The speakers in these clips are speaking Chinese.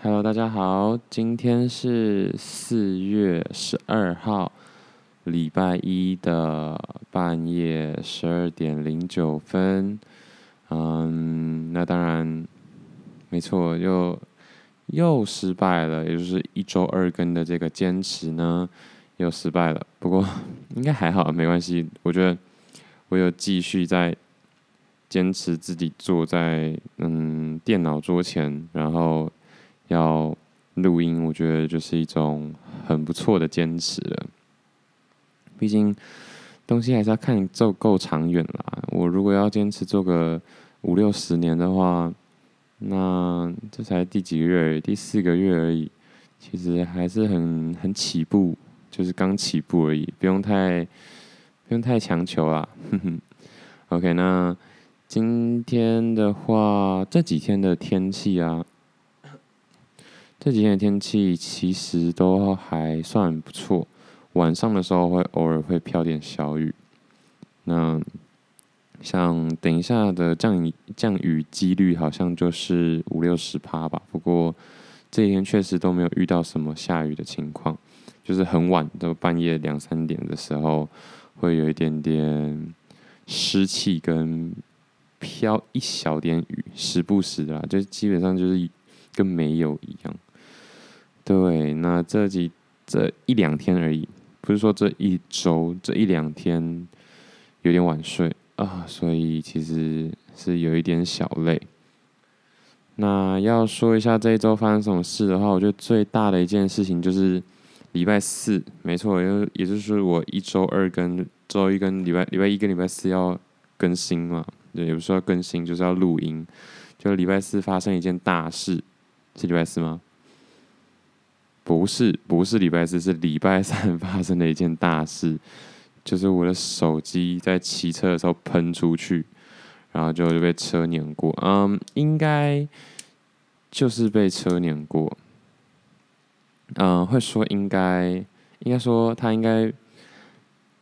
Hello，大家好，今天是四月十二号，礼拜一的半夜十二点零九分。嗯，那当然，没错，又又失败了，也就是一周二更的这个坚持呢，又失败了。不过应该还好，没关系。我觉得我有继续在坚持自己坐在嗯电脑桌前，然后。要录音，我觉得就是一种很不错的坚持了。毕竟东西还是要看做够长远啦。我如果要坚持做个五六十年的话，那这才第几个月？第四个月而已。其实还是很很起步，就是刚起步而已，不用太不用太强求啦。哼哼。OK，那今天的话，这几天的天气啊。这几天的天气其实都还算不错，晚上的时候会偶尔会飘点小雨。那像等一下的降雨降雨几率好像就是五六十趴吧。不过这几天确实都没有遇到什么下雨的情况，就是很晚都半夜两三点的时候会有一点点湿气跟飘一小点雨，时不时的啦，就基本上就是跟没有一样。对，那这几这一两天而已，不是说这一周，这一两天有点晚睡啊，所以其实是有一点小累。那要说一下这一周发生什么事的话，我觉得最大的一件事情就是礼拜四，没错，也也就是我一周二跟周一跟礼拜礼拜一跟礼拜四要更新嘛，对，也不是要更新，就是要录音。就礼拜四发生一件大事，是礼拜四吗？不是，不是礼拜四，是礼拜三发生的一件大事，就是我的手机在骑车的时候喷出去，然后就被车碾过。嗯，应该就是被车碾过。嗯，会说应该，应该说他应该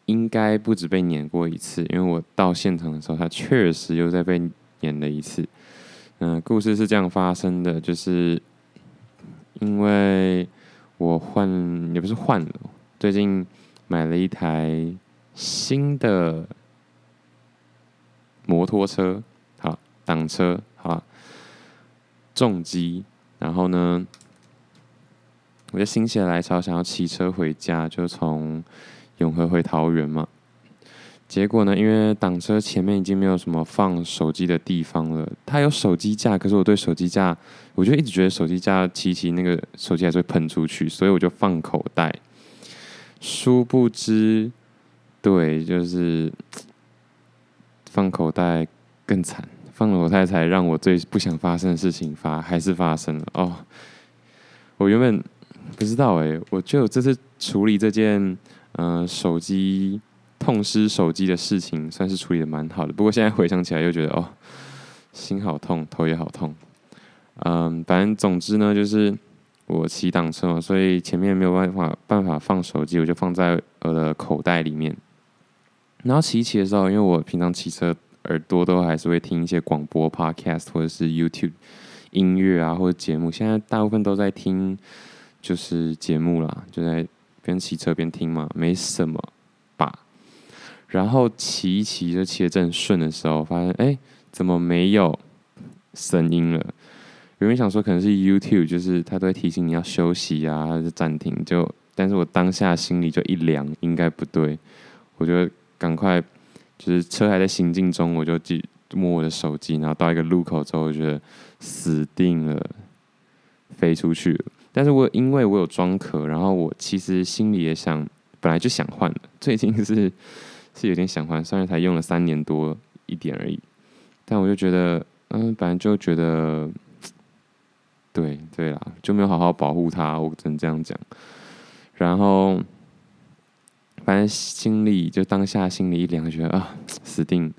应该不止被碾过一次，因为我到现场的时候，他确实又在被碾了一次。嗯，故事是这样发生的，就是因为。我换也不是换了，最近买了一台新的摩托车，好，挡车，好，重机，然后呢，我就心血来潮想要骑车回家，就从永和回桃园嘛。结果呢，因为挡车前面已经没有什么放手机的地方了。它有手机架，可是我对手机架，我就一直觉得手机架骑骑那个手机还是会喷出去，所以我就放口袋。殊不知，对，就是放口袋更惨，放了口袋才让我最不想发生的事情发还是发生了。哦，我原本不知道哎，我就这次处理这件嗯、呃、手机。痛失手机的事情算是处理的蛮好的，不过现在回想起来又觉得哦，心好痛，头也好痛。嗯，反正总之呢，就是我骑挡车嘛，所以前面没有办法办法放手机，我就放在我的口袋里面。然后骑骑的时候，因为我平常骑车耳朵都还是会听一些广播、Podcast 或者是 YouTube 音乐啊，或者节目。现在大部分都在听就是节目啦，就在边骑车边听嘛，没什么。然后骑一骑就骑得正顺的时候，发现哎，怎么没有声音了？有人想说可能是 YouTube，就是它都会提醒你要休息啊，还是暂停。就，但是我当下心里就一凉，应该不对，我就赶快，就是车还在行进中，我就去摸我的手机，然后到一个路口之后，我觉得死定了，飞出去。但是我因为我有装壳，然后我其实心里也想，本来就想换了，最近是。是有点想换，虽然才用了三年多一点而已，但我就觉得，嗯，反正就觉得，对对啦，就没有好好保护它，我只能这样讲。然后，反正心里就当下心里一凉，觉得啊，死定，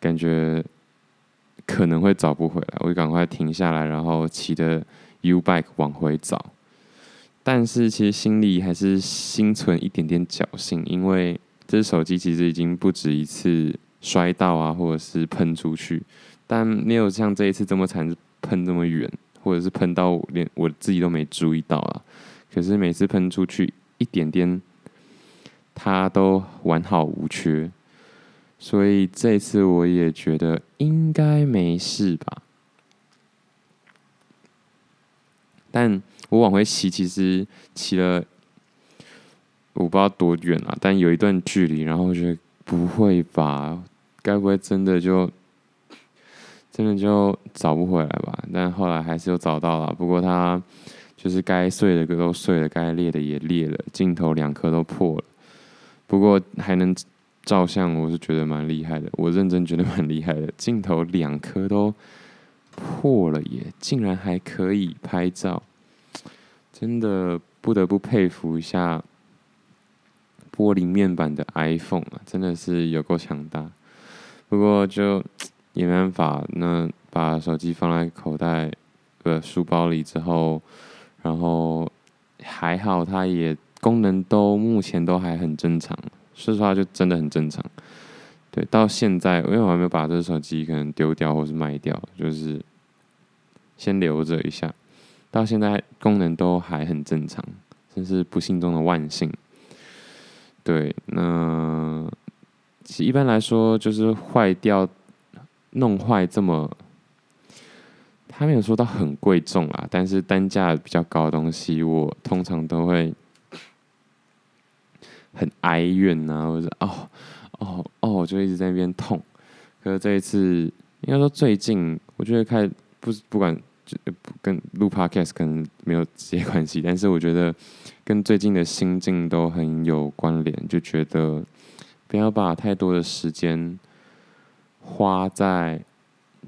感觉可能会找不回来，我就赶快停下来，然后骑着 U bike 往回找。但是其实心里还是心存一点点侥幸，因为。这手机其实已经不止一次摔到啊，或者是喷出去，但没有像这一次这么惨，喷这么远，或者是喷到连我自己都没注意到啊。可是每次喷出去一点点，它都完好无缺。所以这次我也觉得应该没事吧。但我往回骑，其实骑了我不知道多远啊，但有一段距离，然后我觉得不会吧。该不会真的就真的就找不回来吧？但后来还是又找到了。不过它就是该碎的都碎了，该裂的也裂了，镜头两颗都破了。不过还能照相，我是觉得蛮厉害的。我认真觉得蛮厉害的，镜头两颗都破了耶，竟然还可以拍照，真的不得不佩服一下玻璃面板的 iPhone 啊，真的是有够强大。不过就 也没办法，那把手机放在口袋的书包里之后，然后还好，它也功能都目前都还很正常。说实话，就真的很正常。对，到现在因为我还没有把这手机可能丢掉或是卖掉，就是先留着一下。到现在功能都还很正常，真是不幸中的万幸。对，那。其实一般来说，就是坏掉、弄坏这么，他没有说到很贵重啦，但是单价比较高的东西，我通常都会很哀怨呐，或者哦哦哦，我就一直在那边痛。可是这一次，应该说最近，我觉得开不不管跟录 Podcast 可能没有直接关系，但是我觉得跟最近的心境都很有关联，就觉得。不要把太多的时间花在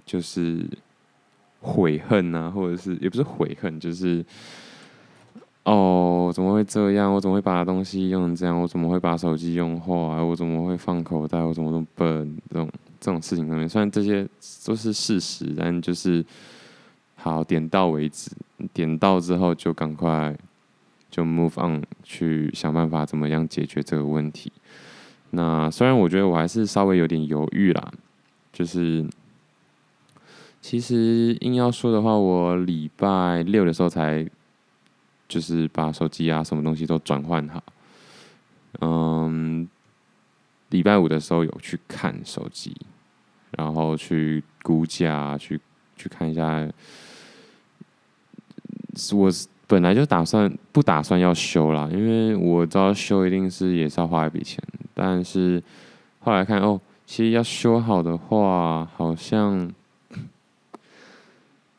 就是悔恨啊，或者是也不是悔恨，就是哦，怎么会这样？我怎么会把东西用成这样？我怎么会把手机用坏？我怎么会放口袋？我怎么那么笨？这种这种事情上面，虽然这些都是事实，但就是好点到为止，点到之后就赶快就 move on，去想办法怎么样解决这个问题。那虽然我觉得我还是稍微有点犹豫啦，就是其实硬要说的话，我礼拜六的时候才就是把手机啊什么东西都转换好，嗯，礼拜五的时候有去看手机，然后去估价，去去看一下，我本来就打算不打算要修啦，因为我知道修一定是也是要花一笔钱。但是后来看哦，其实要修好的话，好像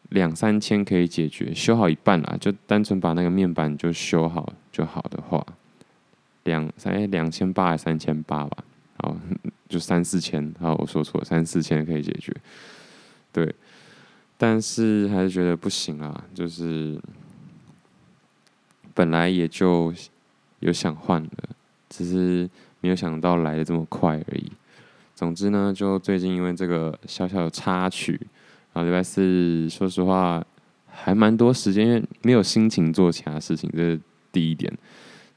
两三千可以解决，修好一半啦，就单纯把那个面板就修好就好的话，两三两千八还三千八吧，好，就三四千，好，我说错，三四千可以解决，对，但是还是觉得不行啊，就是本来也就有想换的，只是。没有想到来的这么快而已。总之呢，就最近因为这个小小的插曲，然后礼拜四说实话还蛮多时间，因为没有心情做其他事情，这是第一点。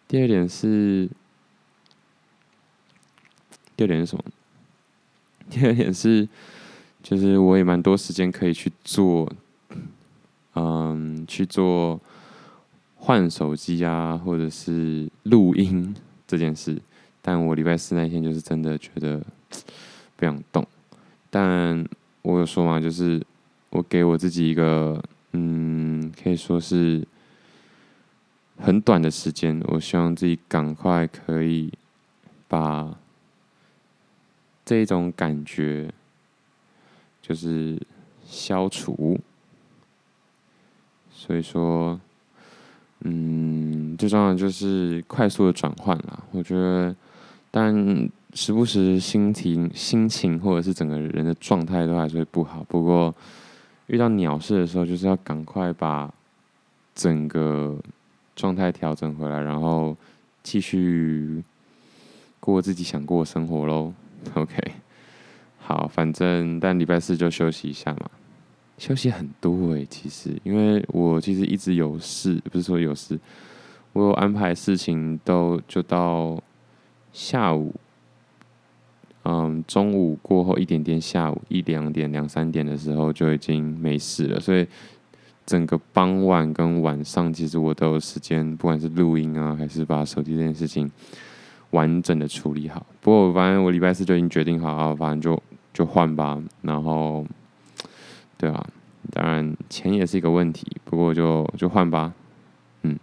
第二点是，第二点是什么？第二点是，就是我也蛮多时间可以去做，嗯，去做换手机啊，或者是录音这件事。但我礼拜四那天就是真的觉得不想动，但我有说嘛，就是我给我自己一个，嗯，可以说是很短的时间，我希望自己赶快可以把这种感觉就是消除，所以说，嗯，最重要的就是快速的转换啦，我觉得。但时不时心情、心情或者是整个人的状态都还是会不好。不过遇到鸟事的时候，就是要赶快把整个状态调整回来，然后继续过自己想过的生活喽。OK，好，反正但礼拜四就休息一下嘛，休息很多诶，其实因为我其实一直有事，不是说有事，我有安排事情都就到。下午，嗯，中午过后一点点，下午一两点、两三点的时候就已经没事了，所以整个傍晚跟晚上，其实我都有时间，不管是录音啊，还是把手机这件事情完整的处理好。不过我发现我礼拜四就已经决定好，反正就就换吧。然后，对啊，当然钱也是一个问题，不过就就换吧。嗯，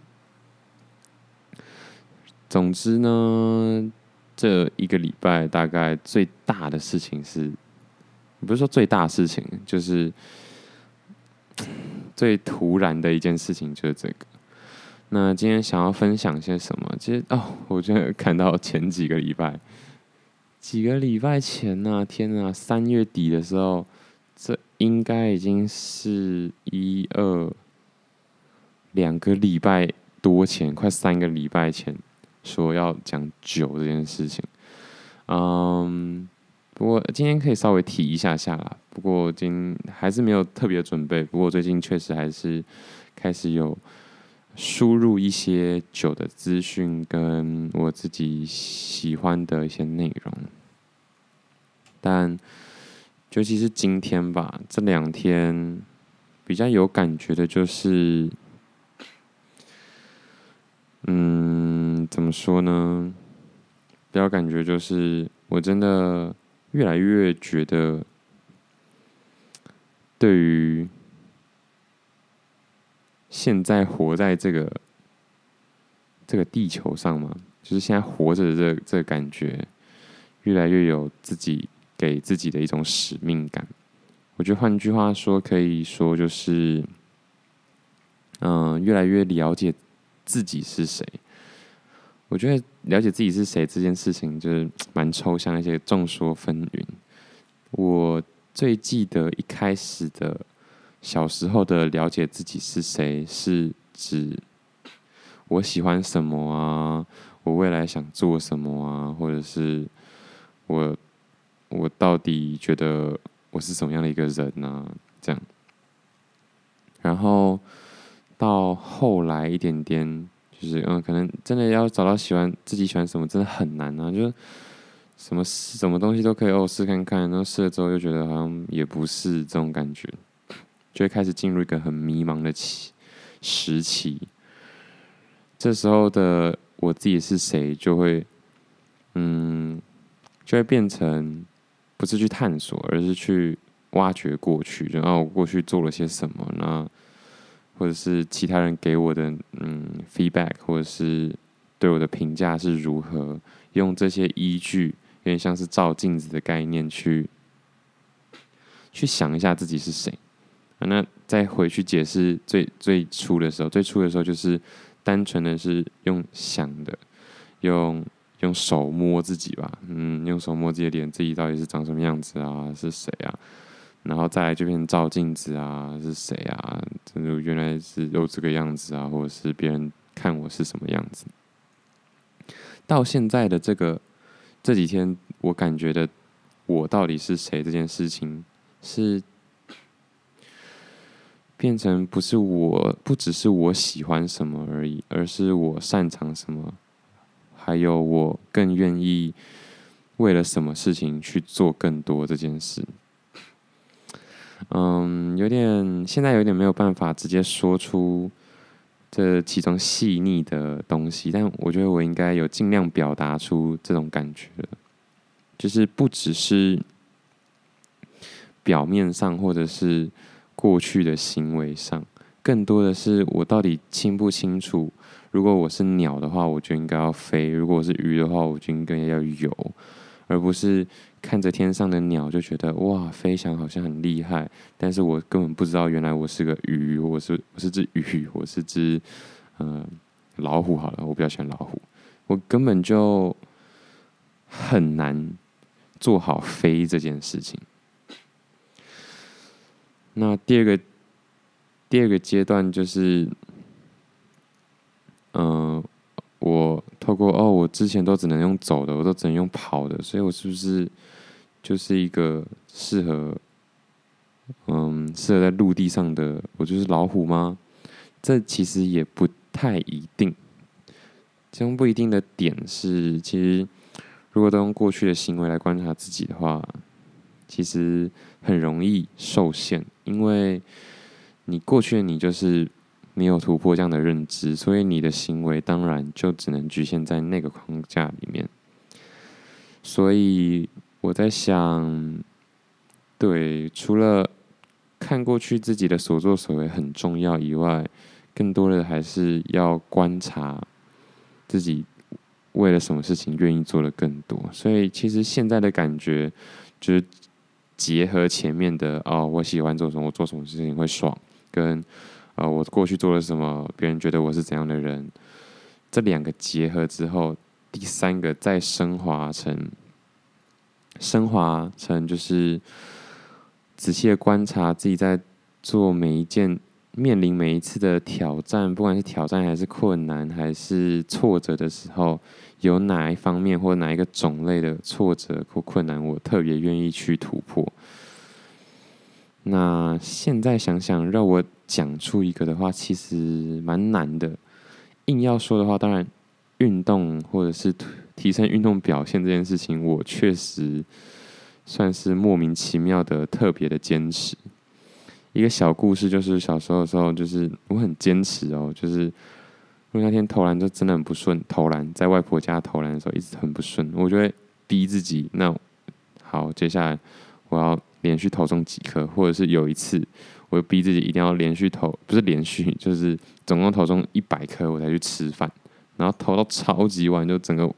总之呢，这一个礼拜大概最大的事情是，不是说最大事情，就是。最突然的一件事情就是这个。那今天想要分享些什么？其实哦，我就看到前几个礼拜，几个礼拜前呐、天呐，三月底的时候，这应该已经是一二两个礼拜多前，快三个礼拜前说要讲酒这件事情。嗯。不过今天可以稍微提一下下啦。不过今还是没有特别准备。不过最近确实还是开始有输入一些酒的资讯，跟我自己喜欢的一些内容。但尤其是今天吧，这两天比较有感觉的就是，嗯，怎么说呢？比较感觉就是我真的。越来越觉得，对于现在活在这个这个地球上嘛，就是现在活着的这、这个感觉，越来越有自己给自己的一种使命感。我觉得换句话说，可以说就是，嗯、越来越了解自己是谁。我觉得了解自己是谁这件事情就是蛮抽象，而且众说纷纭。我最记得一开始的小时候的了解自己是谁，是指我喜欢什么啊，我未来想做什么啊，或者是我我到底觉得我是什么样的一个人啊，这样。然后到后来一点点。就是嗯，可能真的要找到喜欢自己喜欢什么，真的很难啊！就是什么什么东西都可以哦，试看看，然后试了之后又觉得好像也不是这种感觉，就会开始进入一个很迷茫的期时期。这时候的我自己是谁，就会嗯，就会变成不是去探索，而是去挖掘过去，然后我过去做了些什么，那。或者是其他人给我的嗯 feedback，或者是对我的评价是如何，用这些依据，有点像是照镜子的概念去去想一下自己是谁。那再回去解释最最初的时候，最初的时候就是单纯的是用想的，用用手摸自己吧，嗯，用手摸自己的脸，自己到底是长什么样子啊？是谁啊？然后再来就变成照镜子啊，是谁啊？真的原来是又这个样子啊，或者是别人看我是什么样子。到现在的这个这几天，我感觉的我到底是谁这件事情，是变成不是我，不只是我喜欢什么而已，而是我擅长什么，还有我更愿意为了什么事情去做更多这件事。嗯，有点现在有点没有办法直接说出这其中细腻的东西，但我觉得我应该有尽量表达出这种感觉，就是不只是表面上或者是过去的行为上，更多的是我到底清不清楚，如果我是鸟的话，我就应该要飞；如果我是鱼的话，我就应该要游，而不是。看着天上的鸟，就觉得哇，飞翔好像很厉害。但是我根本不知道，原来我是个鱼，我是我是只鱼，我是只嗯、老虎。好了，我比较喜欢老虎。我根本就很难做好飞这件事情。那第二个第二个阶段就是，嗯、我透过哦，我之前都只能用走的，我都只能用跑的，所以我是不是？就是一个适合，嗯，适合在陆地上的，我就是老虎吗？这其实也不太一定。这种不一定的点是，其实如果都用过去的行为来观察自己的话，其实很容易受限，因为你过去的你就是没有突破这样的认知，所以你的行为当然就只能局限在那个框架里面。所以我在想，对，除了看过去自己的所作所为很重要以外，更多的还是要观察自己为了什么事情愿意做的更多。所以其实现在的感觉就是结合前面的哦，我喜欢做什么，我做什么事情会爽，跟呃我过去做了什么，别人觉得我是怎样的人，这两个结合之后，第三个再升华成升华成就是。仔细的观察自己在做每一件、面临每一次的挑战，不管是挑战还是困难还是挫折的时候，有哪一方面或哪一个种类的挫折或困难，我特别愿意去突破。那现在想想，让我讲出一个的话，其实蛮难的。硬要说的话，当然运动或者是提升运动表现这件事情，我确实。算是莫名其妙的特别的坚持。一个小故事就是小时候的时候，就是我很坚持哦，就是因为那天投篮就真的很不顺，投篮在外婆家投篮的时候一直很不顺，我就会逼自己，那好，接下来我要连续投中几颗，或者是有一次我就逼自己一定要连续投，不是连续，就是总共投中一百颗我才去吃饭，然后投到超级晚，就整个。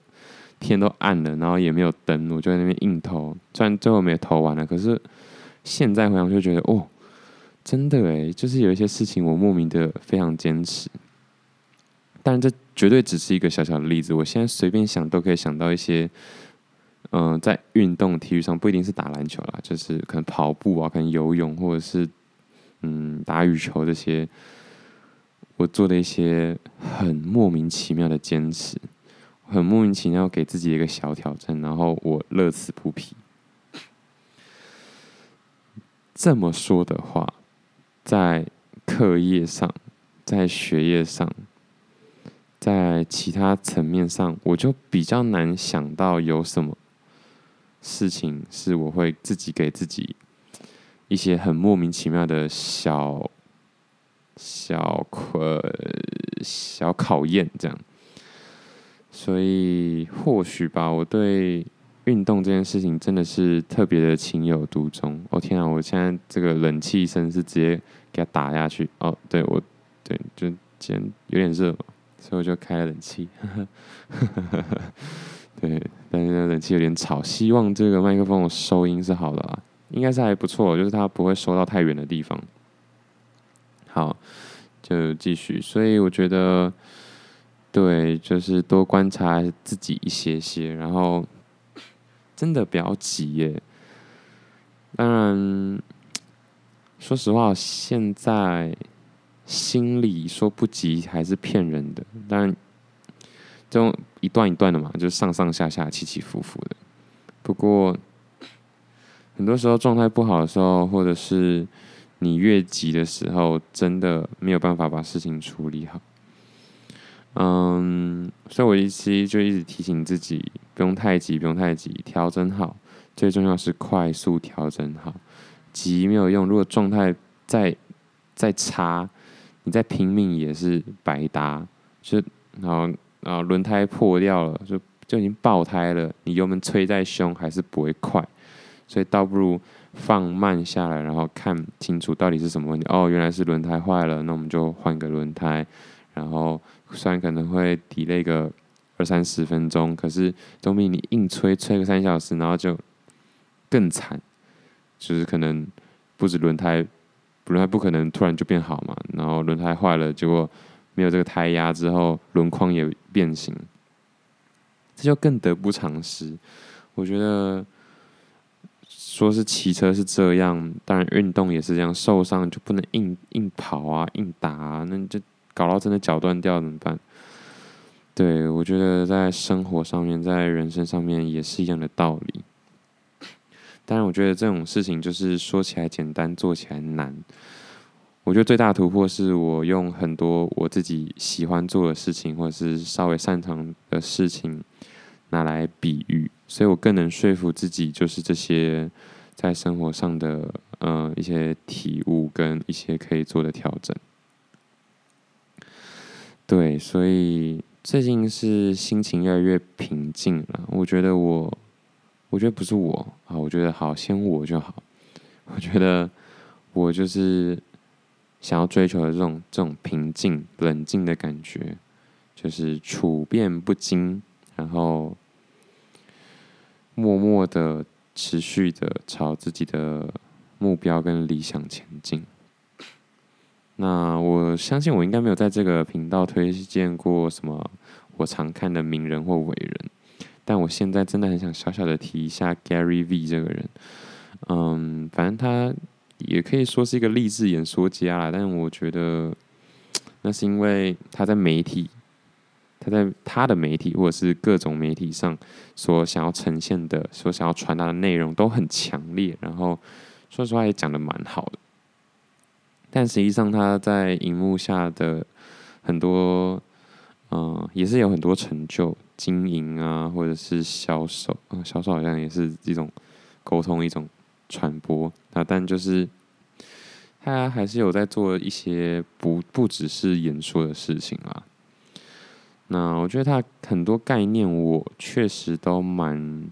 天都暗了，然后也没有灯，我就在那边硬投，虽然最后没有投完了，可是现在回想就觉得，哦，真的诶，就是有一些事情我莫名的非常坚持，但这绝对只是一个小小的例子。我现在随便想都可以想到一些，嗯、在运动体育上不一定是打篮球啦，就是可能跑步啊，可能游泳，或者是嗯打羽球这些，我做的一些很莫名其妙的坚持。很莫名其妙给自己一个小挑战，然后我乐此不疲。这么说的话，在课业上，在学业上，在其他层面上，我就比较难想到有什么事情是我会自己给自己一些很莫名其妙的小小困小考验这样。所以或许吧，我对运动这件事情真的是特别的情有独钟。哦天啊，我现在这个冷气声是直接给它打下去。哦，对我，对，就今天有点热，所以我就开了冷气。对，但是冷气有点吵，希望这个麦克风的收音是好的啊，应该是还不错，就是它不会收到太远的地方。好，就继续。所以我觉得。对，就是多观察自己一些些，然后真的不要急耶。当然，说实话，现在心里说不急还是骗人的。但，这种一段一段的嘛，就上上下下、起起伏伏的。不过，很多时候状态不好的时候，或者是你越急的时候，真的没有办法把事情处理好。嗯，所以我一期就一直提醒自己，不用太急，不用太急，调整好，最重要是快速调整好。急没有用，如果状态再再差，你再拼命也是白搭。就然后然后轮胎破掉了，就就已经爆胎了，你油门催再凶还是不会快。所以倒不如放慢下来，然后看清楚到底是什么问题。哦，原来是轮胎坏了，那我们就换个轮胎。然后虽然可能会 delay 个二三十分钟，可是总比你硬催催个三小时，然后就更惨。就是可能不止轮胎，轮胎不可能突然就变好嘛。然后轮胎坏了，结果没有这个胎压之后，轮框也变形，这就更得不偿失。我觉得说是骑车是这样，当然运动也是这样，受伤就不能硬硬跑啊，硬打啊，那就。搞到真的脚断掉怎么办？对，我觉得在生活上面，在人生上面也是一样的道理。当然，我觉得这种事情就是说起来简单，做起来难。我觉得最大的突破是我用很多我自己喜欢做的事情，或者是稍微擅长的事情拿来比喻，所以我更能说服自己，就是这些在生活上的呃一些体悟跟一些可以做的调整。对，所以最近是心情越来越平静了。我觉得我，我觉得不是我啊，我觉得好，先我就好。我觉得我就是想要追求的这种这种平静、冷静的感觉，就是处变不惊，然后默默的、持续的朝自己的目标跟理想前进。那我相信我应该没有在这个频道推荐过什么我常看的名人或伟人，但我现在真的很想小小的提一下 Gary V 这个人。嗯，反正他也可以说是一个励志演说家啦，但我觉得 那是因为他在媒体，他在他的媒体或者是各种媒体上所想要呈现的、所想要传达的内容都很强烈，然后说实话也讲的蛮好的。但实际上，他在荧幕下的很多，嗯、也是有很多成就，经营啊，或者是销售，嗯、销售好像也是一种沟通，一种传播啊。但就是他还是有在做一些不不只是演说的事情啊。那我觉得他很多概念，我确实都蛮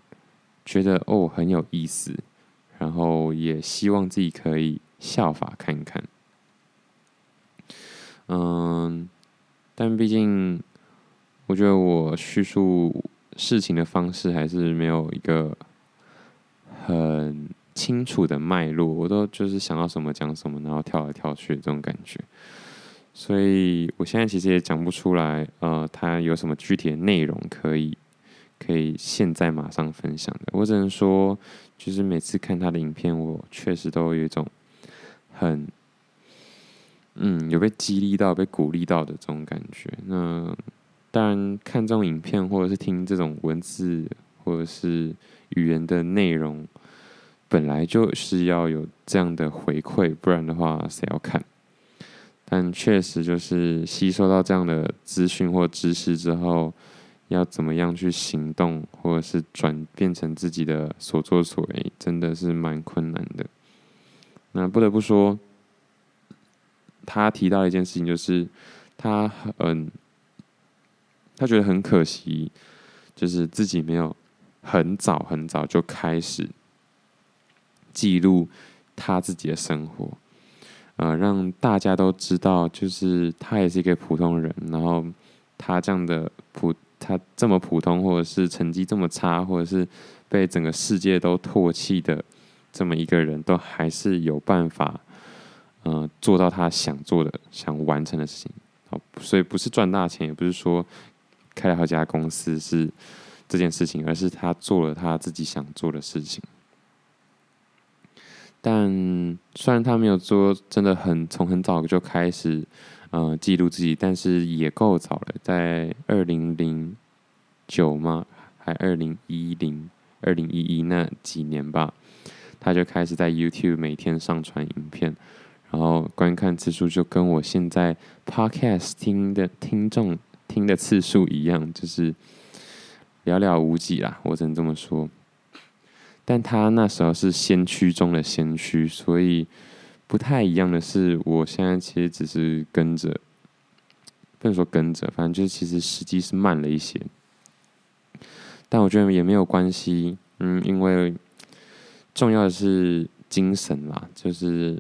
觉得哦很有意思，然后也希望自己可以效法看看。嗯，但毕竟，我觉得我叙述事情的方式还是没有一个很清楚的脉络，我都就是想到什么讲什么，然后跳来跳去这种感觉，所以我现在其实也讲不出来，呃，他有什么具体的内容可以可以现在马上分享的，我只能说，就是每次看他的影片，我确实都有一种很。嗯，有被激励到、被鼓励到的这种感觉。那当然，看这种影片或者是听这种文字或者是语言的内容，本来就是要有这样的回馈，不然的话谁要看？但确实就是吸收到这样的资讯或知识之后，要怎么样去行动，或者是转变成自己的所作所为，真的是蛮困难的。那不得不说。他提到一件事情，就是他很，他觉得很可惜，就是自己没有很早很早就开始记录他自己的生活，呃，让大家都知道，就是他也是一个普通人，然后他这样的普，他这么普通，或者是成绩这么差，或者是被整个世界都唾弃的这么一个人，都还是有办法。嗯、做到他想做的、想完成的事情，好，所以不是赚大钱，也不是说开了好几家公司是这件事情，而是他做了他自己想做的事情。但虽然他没有说真的很从很早就开始，呃，记录自己，但是也够早了，在二零零九吗？还二零一零、二零一一那几年吧，他就开始在 YouTube 每天上传影片。然后观看次数就跟我现在 Podcast 听的听众听的次数一样，就是寥寥无几啦，我只能这么说。但他那时候是先驱中的先驱，所以不太一样的是，我现在其实只是跟着，不能说跟着，反正就是其实时机是慢了一些。但我觉得也没有关系，嗯，因为重要的是精神啦，就是。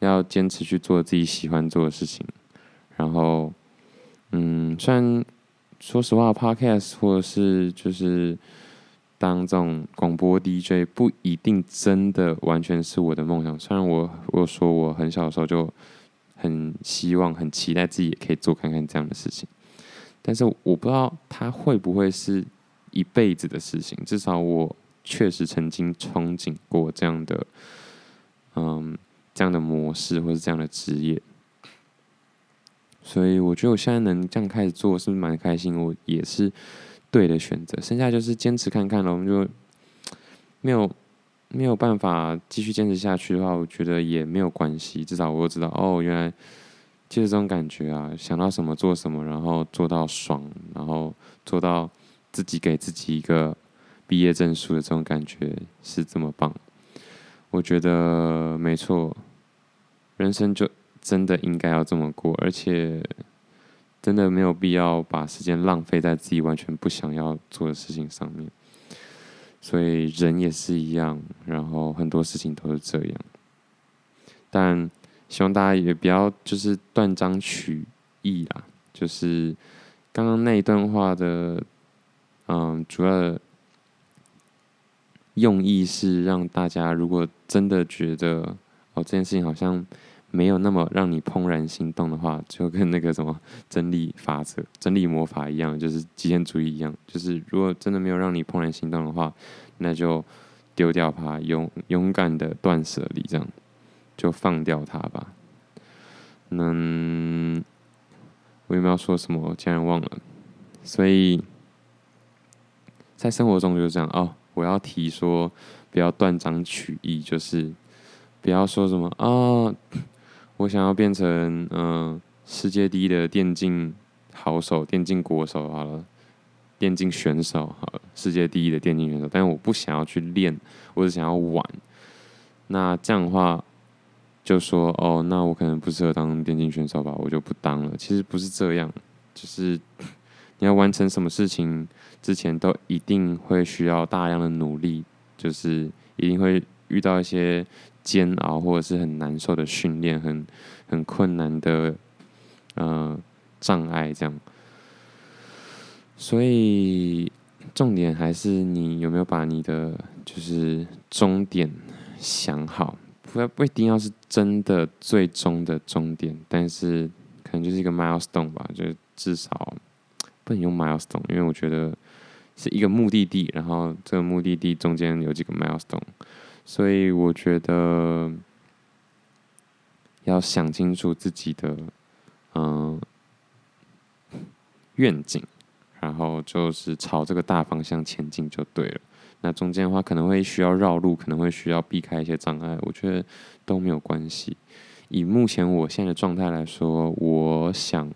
要坚持去做自己喜欢做的事情，然后，嗯，虽然说实话，Podcast 或者是就是当这种广播 DJ 不一定真的完全是我的梦想。虽然我我说我很小的时候就很希望、很期待自己也可以做看看这样的事情，但是我不知道它会不会是一辈子的事情。至少我确实曾经憧憬过这样的，嗯。这样的模式，或是这样的职业，所以我觉得我现在能这样开始做，是蛮开心。我也是对的选择，剩下就是坚持看看了。我们就没有没有办法继续坚持下去的话，我觉得也没有关系。至少我知道，哦，原来就是这种感觉啊！想到什么做什么，然后做到爽，然后做到自己给自己一个毕业证书的这种感觉是这么棒。我觉得没错，人生就真的应该要这么过，而且真的没有必要把时间浪费在自己完全不想要做的事情上面。所以人也是一样，然后很多事情都是这样。但希望大家也不要就是断章取义啦，就是刚刚那一段话的，嗯，主要的用意是让大家如果真的觉得哦这件事情好像没有那么让你怦然心动的话，就跟那个什么真理法则、真理魔法一样，就是极简主义一样，就是如果真的没有让你怦然心动的话，那就丢掉它，勇勇敢的断舍离，这样。就放掉它吧。嗯，我有没有说什么？竟然忘了。所以，在生活中就是这样哦。我要提说，不要断章取义，就是不要说什么啊、我想要变成嗯、世界第一的电竞好手、电竞国手好了，电竞选手好了，世界第一的电竞选手。但是我不想要去练，我只想要玩。那这样的话。就说哦，那我可能不适合当电竞选手吧，我就不当了。其实不是这样，就是你要完成什么事情之前，都一定会需要大量的努力，就是一定会遇到一些煎熬或者是很难受的训练，很很困难的呃障碍这样。所以重点还是你有没有把你的就是终点想好。不要不一定要是真的最终的终点，但是可能就是一个 milestone 吧，就至少不能用 milestone，因为我觉得是一个目的地，然后这个目的地中间有几个 milestone，所以我觉得要想清楚自己的嗯愿景，然后就是朝这个大方向前进就对了。那中间的话可能会需要绕路，可能会需要避开一些障碍，我觉得都没有关系。以目前我现在的状态来说，我想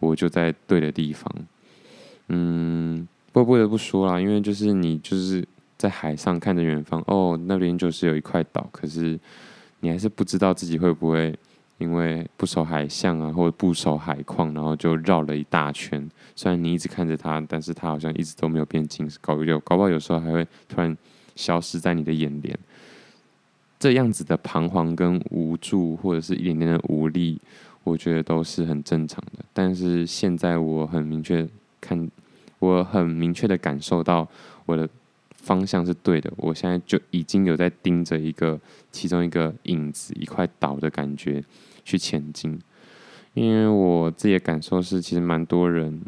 我就在对的地方。嗯，不不得不说啦，因为就是你就是在海上看着远方，哦，那边就是有一块岛，可是你还是不知道自己会不会。因为不守海象啊，或者不守海况，然后就绕了一大圈。虽然你一直看着它，但是它好像一直都没有变近，搞有搞不好有时候还会突然消失在你的眼帘。这样子的彷徨跟无助，或者是一点点的无力，我觉得都是很正常的。但是现在我很明确看，我很明确的感受到我的方向是对的。我现在就已经有在盯着一个其中一个影子，一块岛的感觉。去前进，因为我自己的感受是，其实蛮多人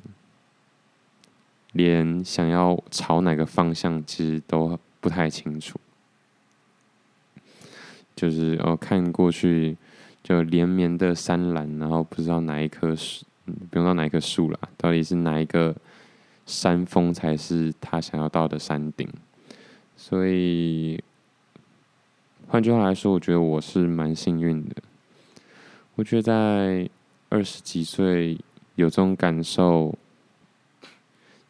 连想要朝哪个方向，其实都不太清楚。就是哦，看过去就连绵的山峦，然后不知道哪一棵树，不用到哪一棵树啦，到底是哪一个山峰才是他想要到的山顶。所以，换句话来说，我觉得我是蛮幸运的。我觉得在二十几岁有这种感受，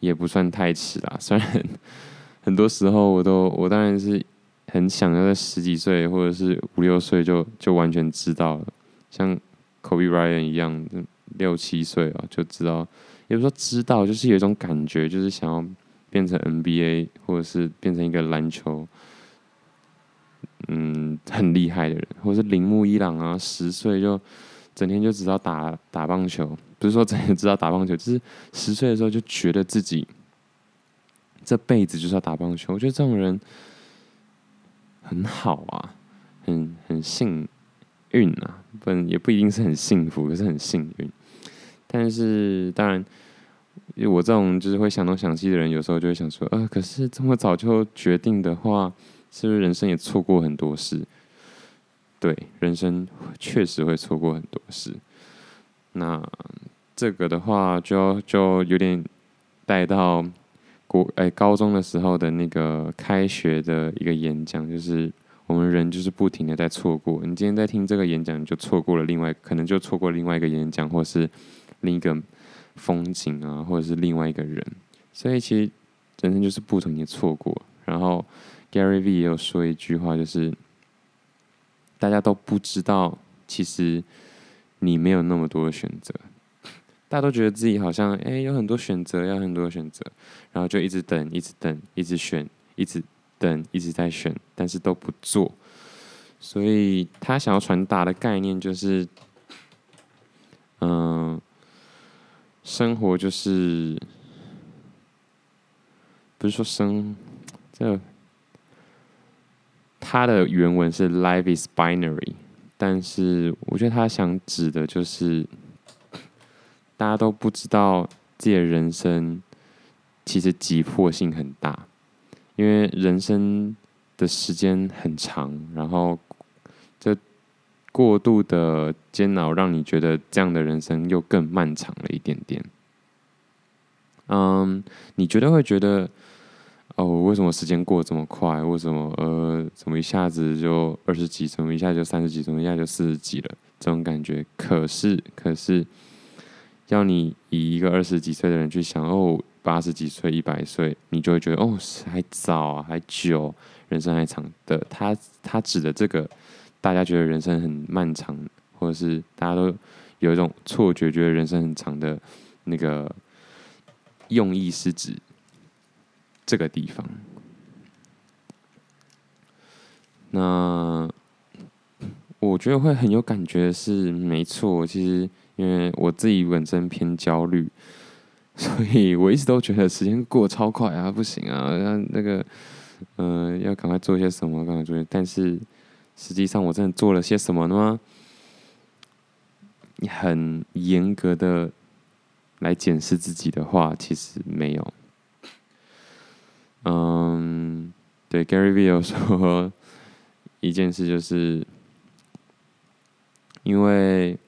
也不算太迟啦。虽然很多时候我都，我当然是很想要在十几岁或者是五六岁就就完全知道了，像 Kobe Bryant 一样，六七岁啊就知道，也不说知道，就是有一种感觉，就是想要变成 NBA 或者是变成一个篮球。嗯，很厉害的人，或者是铃木一朗啊，十岁就整天就知道打打棒球，不是说整天知道打棒球，就是十岁的时候就觉得自己这辈子就是要打棒球。我觉得这种人很好啊，很很幸运啊，不也不一定是很幸福，可是很幸运。但是当然，我这种就是会想东想西的人，有时候就会想说，呃，可是这么早就决定的话。是不是人生也错过很多事？对，人生确实会错过很多事。那这个的话就，就有点带到国哎、高中的时候的那个开学的一个演讲，就是我们人就是不停的在错过。你今天在听这个演讲，你就错过了另外，可能就错过另外一个演讲，或是另一个风景啊，或者是另外一个人。所以其实人生就是不停的错过，然后。Gary V 也有说一句话，就是大家都不知道，其实你没有那么多的选择。大家都觉得自己好像哎、有很多选择，要很多选择，然后就一直等，一直等，一直选，一直等，一直在选，但是都不做。所以他想要传达的概念就是，嗯、生活就是不是说生这。他的原文是 “Life is binary”，但是我觉得他想指的就是，大家都不知道自己的人生其实急迫性很大，因为人生的时间很长，然后过度的煎熬让你觉得这样的人生又更漫长了一点点。嗯，你觉得会觉得？哦，为什么时间过这么快？为什么呃，怎么一下子就二十几，怎么一下就三十几，怎么一下就四十几了？这种感觉。可是，可是，要你以一个二十几岁的人去想，哦，八十几岁、一百岁，你就会觉得，哦，还早啊，还久，人生还长的。他他指的这个，大家觉得人生很漫长，或者是大家都有一种错觉，觉得人生很长的那个用意是指。这个地方，那我觉得会很有感觉是没错。其实因为我自己本身偏焦虑，所以我一直都觉得时间过超快啊，不行啊，那那个，呃，要赶快做些什么，赶快做些。但是实际上我真的做了些什么呢？你很严格的来检视自己的话，其实没有。嗯，对，Gary Vee 有 说一件事，就是因为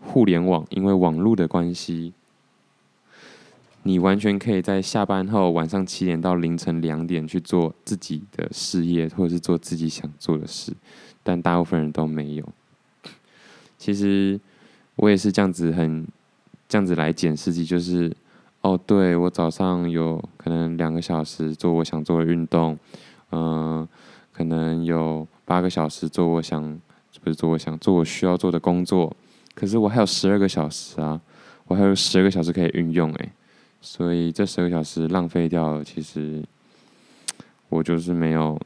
互联网，因为网络的关系，你完全可以在下班后晚上七点到凌晨两点去做自己的事业，或者是做自己想做的事，但大部分人都没有。其实我也是这样子很，这样子来检视自己，就是。哦，对，我早上有可能两个小时做我想做的运动，嗯、可能有八个小时做我想，不是做我想做我需要做的工作，可是我还有十二个小时啊，我还有十二个小时可以运用诶，所以这十个小时浪费掉，其实我就是没有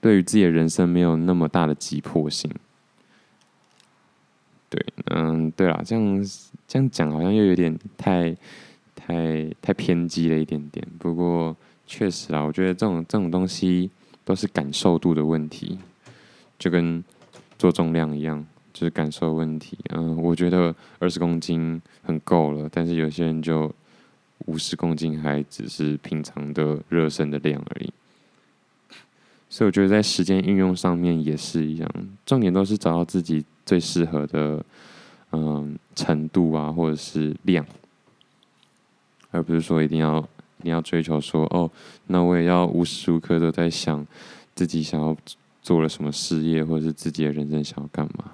对于自己的人生没有那么大的急迫性。对，嗯，对啦，这样这样讲好像又有点太太太偏激了一点点。不过确实啦，我觉得这种这种东西都是感受度的问题，就跟做重量一样，就是感受问题。嗯，我觉得二十公斤很够了，但是有些人就五十公斤还只是平常的热身的量而已。所以我觉得在时间运用上面也是一样，重点都是找到自己。最适合的，嗯，程度啊，或者是量，而不是说一定要一定要追求说哦，那我也要无时无刻都在想自己想要做了什么事业，或者是自己的人生想要干嘛。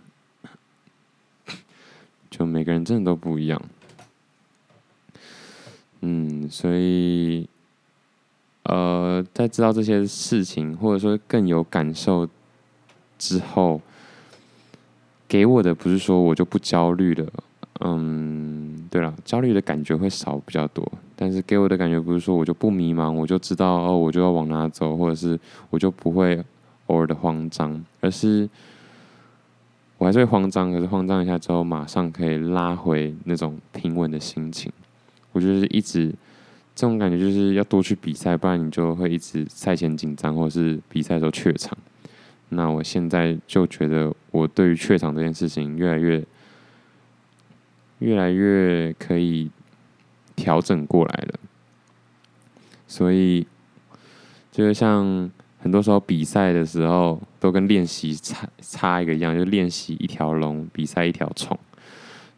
每个人真的都不一样，嗯，所以，呃，在知道这些事情，或者说更有感受之后。给我的不是说我就不焦虑了，嗯，对了，焦虑的感觉会少比较多，但是给我的感觉不是说我就不迷茫，我就知道哦，我就要往哪走，或者是我就不会偶尔的慌张，而是我还是会慌张，可是慌张一下之后，马上可以拉回那种平稳的心情。我就是一直这种感觉就是要多去比赛，不然你就会一直赛前紧张，或是比赛的时候怯场。那我现在就觉得，我对于怯场这件事情越来越、越来越可以调整过来了。所以，就是像很多时候比赛的时候，都跟练习差差一个一样，就练习一条龙，比赛一条虫。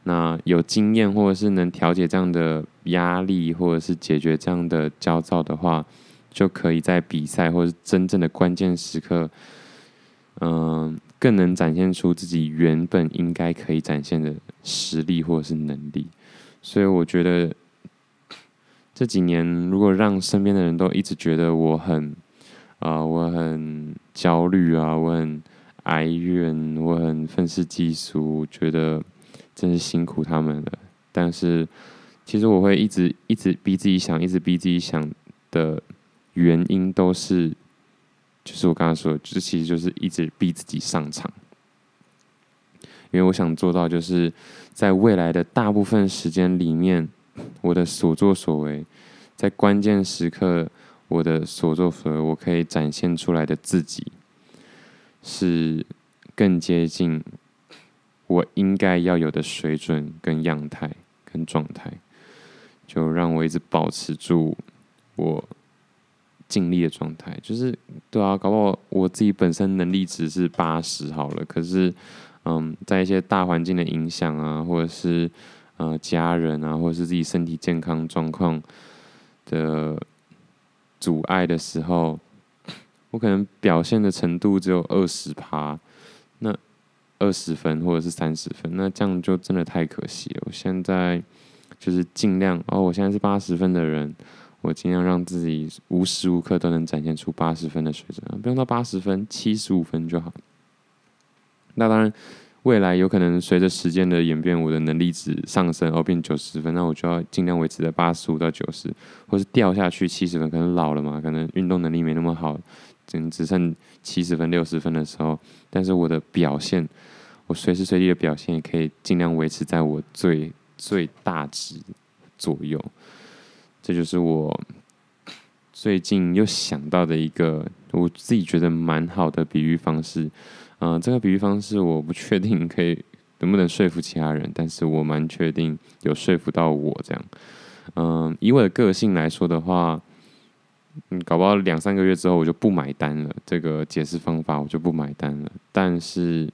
那有经验或者是能调节这样的压力，或者是解决这样的焦躁的话，就可以在比赛或是真正的关键时刻。嗯，更能展现出自己原本应该可以展现的实力或者是能力，所以我觉得这几年如果让身边的人都一直觉得我很啊、我很焦虑啊，我很哀怨，我很愤世嫉俗，觉得真是辛苦他们了。但是，其实我会一直一直逼自己想，一直逼自己想的原因，都是就是我刚刚说的，这其实就是一直逼自己上场，因为我想做到，就是在未来的大部分时间里面，我的所作所为，在关键时刻，我的所作所为，我可以展现出来的自己。是更接近我应该要有的水准、跟样态、跟状态，就让我一直保持住我尽力的状态。就是对啊，搞不好我自己本身能力值是八十好了，可是嗯，在一些大环境的影响啊，或者是呃家人啊，或者是自己身体健康状况的阻碍的时候。我可能表现的程度只有二十趴，那二十分或者是三十分，那这样就真的太可惜了。我现在就是尽量哦，我现在是八十分的人，我尽量让自己无时无刻都能展现出八十分的水准，不用到八十分，七十五分就好。那当然，未来有可能随着时间的演变，我的能力值上升，哦，变九十分，那我就要尽量维持在八十五到九十，或是掉下去七十分，可能老了嘛，可能运动能力没那么好。只只剩七十分、六十分的时候，但是我的表现，我随时随地的表现也可以尽量维持在我最最大值左右。这就是我最近又想到的一个我自己觉得蛮好的比喻方式。嗯、这个比喻方式我不确定可以能不能说服其他人，但是我蛮确定有说服到我这样。嗯、以我的个性来说的话。嗯，搞不好两三个月之后我就不买单了。这个解释方法我就不买单了。但是，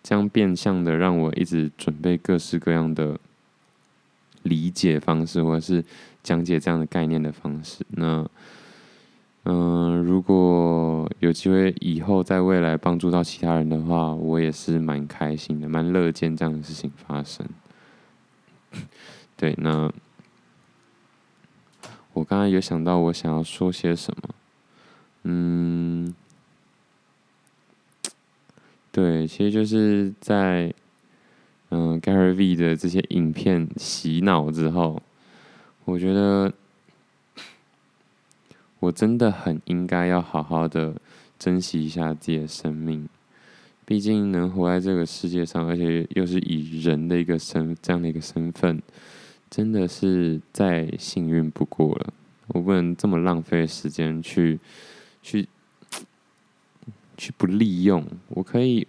这样变相的让我一直准备各式各样的理解方式，或者是讲解这样的概念的方式。那，嗯、如果有机会以后在未来帮助到其他人的话，我也是蛮开心的，蛮乐见这样的事情发生。对，那。我刚才有想到我想要说些什么，嗯，对，其实就是在嗯 Gary V 的这些影片洗脑之后，我觉得我真的很应该要好好的珍惜一下自己的生命，毕竟能活在这个世界上，而且又是以人的一个身这样的一个身份。真的是再幸运不过了，我不能这么浪费时间去去去不利用。我可以，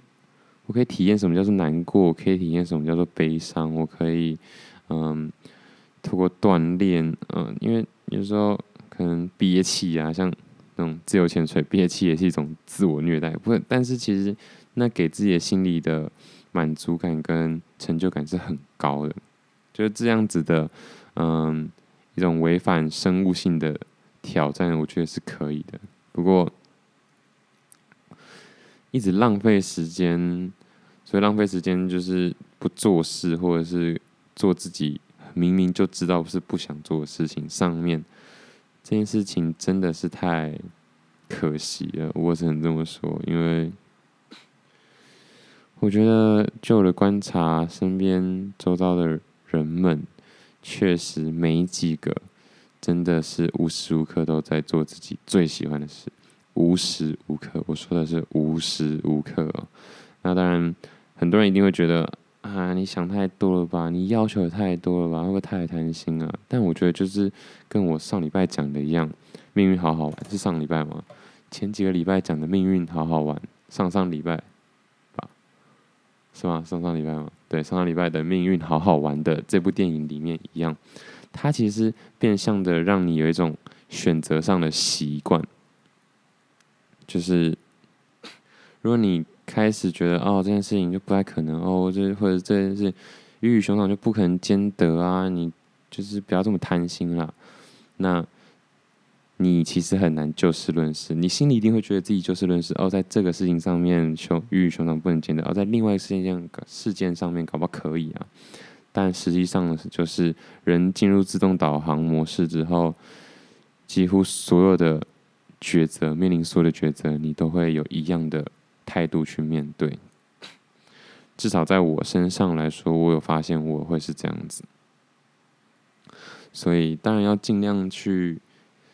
我可以体验什么叫做难过，我可以体验什么叫做悲伤。我可以，嗯，透过锻炼，嗯，因为有时候可能憋气啊，像那种自由潜水憋气也是一种自我虐待。不，但是其实那给自己的心理的满足感跟成就感是很高的。就是这样子的，嗯，一种违反生物性的挑战，我觉得是可以的。不过，一直浪费时间，所以浪费时间就是不做事，或者是做自己明明就知道是不想做的事情上面，这件事情真的是太可惜了。我只能这么说，因为我觉得，就我的观察，身边周遭的人。们确实没几个真的是无时无刻都在做自己最喜欢的事，无时无刻，我说的是无时无刻哦。那当然，很多人一定会觉得啊，你想太多了吧，你要求也太多了吧，会不会太贪心啊？但我觉得就是跟我上礼拜讲的一样，命运好好玩，是上礼拜吗？前几个礼拜讲的命运好好玩，上上礼拜吧。是吗？上上礼拜吗？对，上上礼拜的《命运好好玩》的这部电影里面一样，它其实变相的让你有一种选择上的习惯，就是如果你开始觉得哦这件事情就不太可能哦，这或者这件事鱼与熊掌就不可能兼得啊，你就是不要这么贪心啦，那。你其实很难就事论事，你心里一定会觉得自己就事论事哦，在这个事情上面，熊鱼与熊掌不能兼得，而、在另外一个事件事件上面，搞不好可以啊。但实际上就是人进入自动导航模式之后，几乎所有的抉择，面临所有的抉择，你都会有一样的态度去面对。至少在我身上来说，我有发现我会是这样子。所以当然要尽量去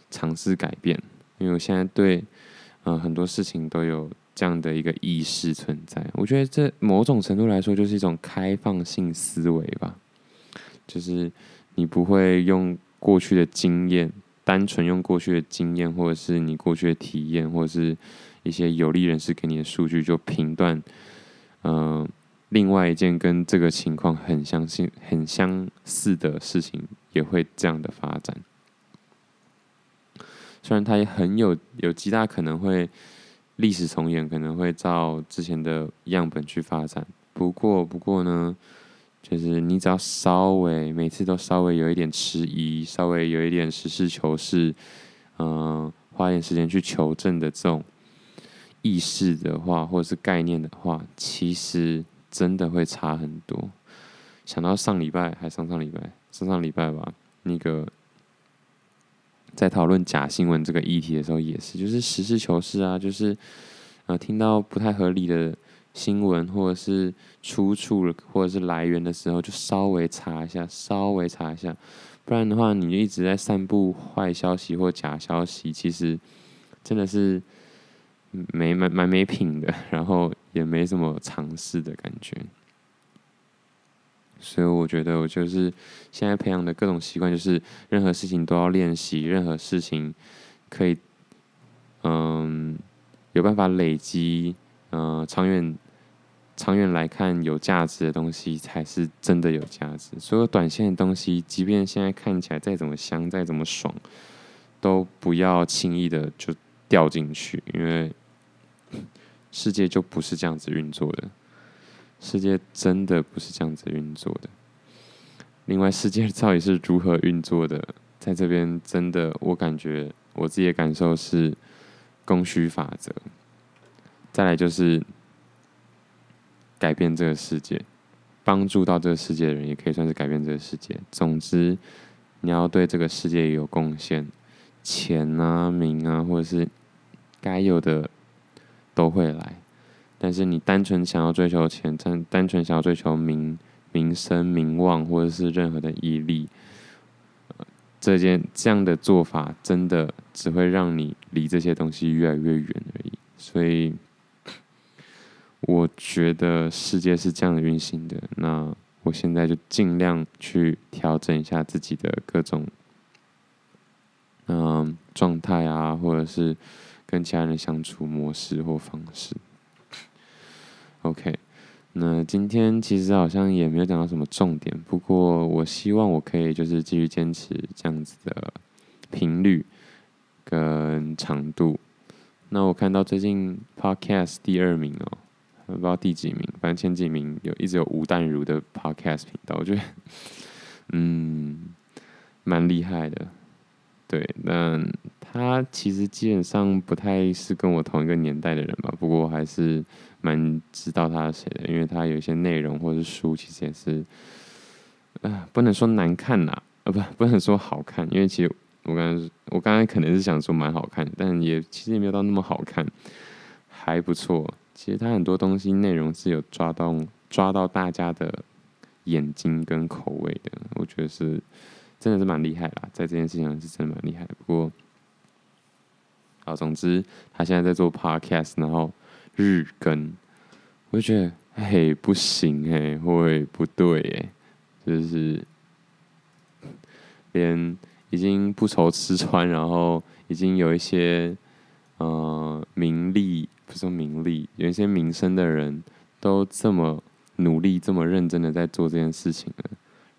尝试改变，因为我现在对嗯、呃、很多事情都有这样的一个意识存在。我觉得这某种程度来说就是一种开放性思维吧，就是你不会用过去的经验，单纯用过去的经验，或者是你过去的体验，或者是一些有利人士给你的数据就评断，嗯、另外一件跟这个情况很相信、很相似的事情，也会这样的发展。虽然它也很有有极大可能会历史重演，可能会照之前的样本去发展。不过，不过呢，就是你只要稍微每次都稍微有一点迟疑，稍微有一点实事求是，嗯、花一点时间去求证的这种意识的话，或者是概念的话，其实。真的会差很多。想到上礼拜还上上礼拜，上上礼拜吧，那个在讨论假新闻这个议题的时候，也是，就是实事求是啊，就是呃，听到不太合理的新闻或者是出处或者是来源的时候，就稍微查一下，稍微查一下，不然的话，你就一直在散布坏消息或假消息，其实真的是。没蛮蛮没品的，然后也没什么尝试的感觉，所以我觉得我就是现在培养的各种习惯，就是任何事情都要练习，任何事情可以，嗯，有办法累积，嗯，长远长远来看有价值的东西才是真的有价值。所有短线的东西，即便现在看起来再怎么香，再怎么爽，都不要轻易的就掉进去，因为。世界就不是这样子运作的，世界真的不是这样子运作的。另外，世界到底是如何运作的？在这边，真的，我感觉我自己的感受是供需法则。再来就是改变这个世界，帮助到这个世界的人，也可以算是改变这个世界。总之，你要对这个世界有贡献，钱啊、名啊，或者是该有的。都会来，但是你单纯想要追求钱，单单纯想要追求名名声、名望，或者是任何的毅力，这件这样的做法，真的只会让你离这些东西越来越远而已。所以，我觉得世界是这样运行的。那我现在就尽量去调整一下自己的各种，嗯、状态啊，或者是。跟其他人相处模式或方式，OK。那今天其实好像也没有讲到什么重点，不过我希望我可以就是继续坚持这样子的频率跟长度。那我看到最近 Podcast 第二名哦，不知道第几名，反正前几名有一直有吴淡如的 Podcast 频道，我觉得嗯蛮厉害的。对，那他其实基本上不太是跟我同一个年代的人吧，不过我还是蛮知道他是谁的，因为他有一些内容或者书，其实也是，呃，不能说难看呐，呃，不，不能说好看，因为其实我刚才我刚才可能是想说蛮好看，但也其实也没有到那么好看，还不错。其实他很多东西内容是有抓到抓到大家的眼睛跟口味的，我觉得是。真的是蛮厉害啦，在这件事情上是真的蛮厉害。不过，好，总之他现在在做 podcast，然后日更，我就觉得，嘿，不行嘿，会不对哎，就是连已经不愁吃穿，然后已经有一些呃名利，不是说名利，有一些名声的人都这么努力、这么认真的在做这件事情了。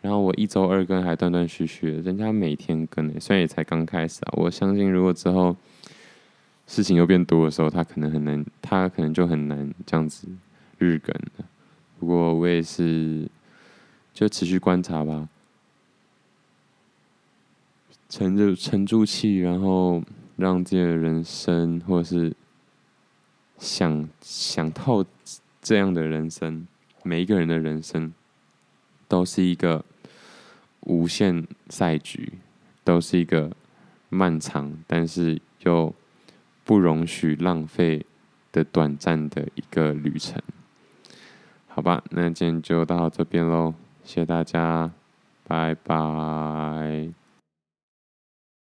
然后我一周二更还断断续续，人家每天更诶，虽然也才刚开始啊。我相信如果之后事情又变多的时候，他可能很难，他可能就很难这样子日更了。不过我也是就持续观察吧，沉住沉住气，然后让自己的人生，或者是想想透这样的人生，每一个人的人生都是一个。无限赛局都是一个漫长，但是又不容许浪费的短暂的一个旅程。好吧，那今天就到这边喽，谢谢大家，拜拜。